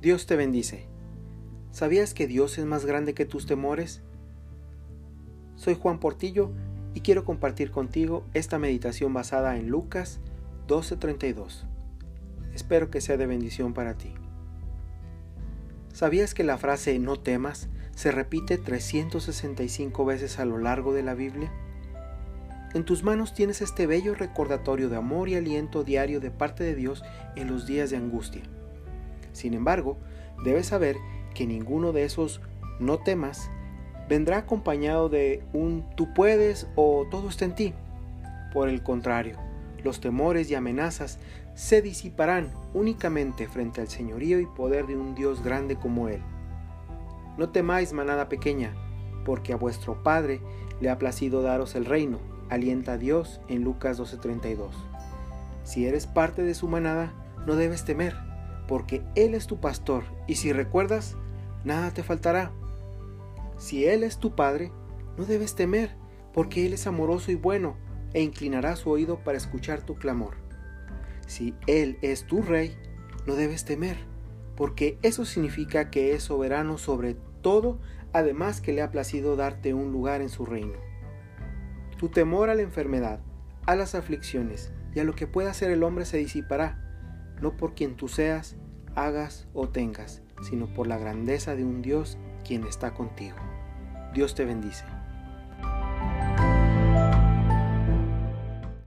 Dios te bendice. ¿Sabías que Dios es más grande que tus temores? Soy Juan Portillo y quiero compartir contigo esta meditación basada en Lucas 12:32. Espero que sea de bendición para ti. ¿Sabías que la frase no temas se repite 365 veces a lo largo de la Biblia? En tus manos tienes este bello recordatorio de amor y aliento diario de parte de Dios en los días de angustia. Sin embargo, debes saber que ninguno de esos no temas vendrá acompañado de un tú puedes o todo está en ti. Por el contrario, los temores y amenazas se disiparán únicamente frente al señorío y poder de un Dios grande como Él. No temáis, manada pequeña, porque a vuestro Padre le ha placido daros el reino, alienta a Dios en Lucas 12:32. Si eres parte de su manada, no debes temer porque Él es tu pastor, y si recuerdas, nada te faltará. Si Él es tu Padre, no debes temer, porque Él es amoroso y bueno, e inclinará su oído para escuchar tu clamor. Si Él es tu Rey, no debes temer, porque eso significa que es soberano sobre todo, además que le ha placido darte un lugar en su reino. Tu temor a la enfermedad, a las aflicciones y a lo que pueda hacer el hombre se disipará, no por quien tú seas, hagas o tengas, sino por la grandeza de un Dios quien está contigo. Dios te bendice.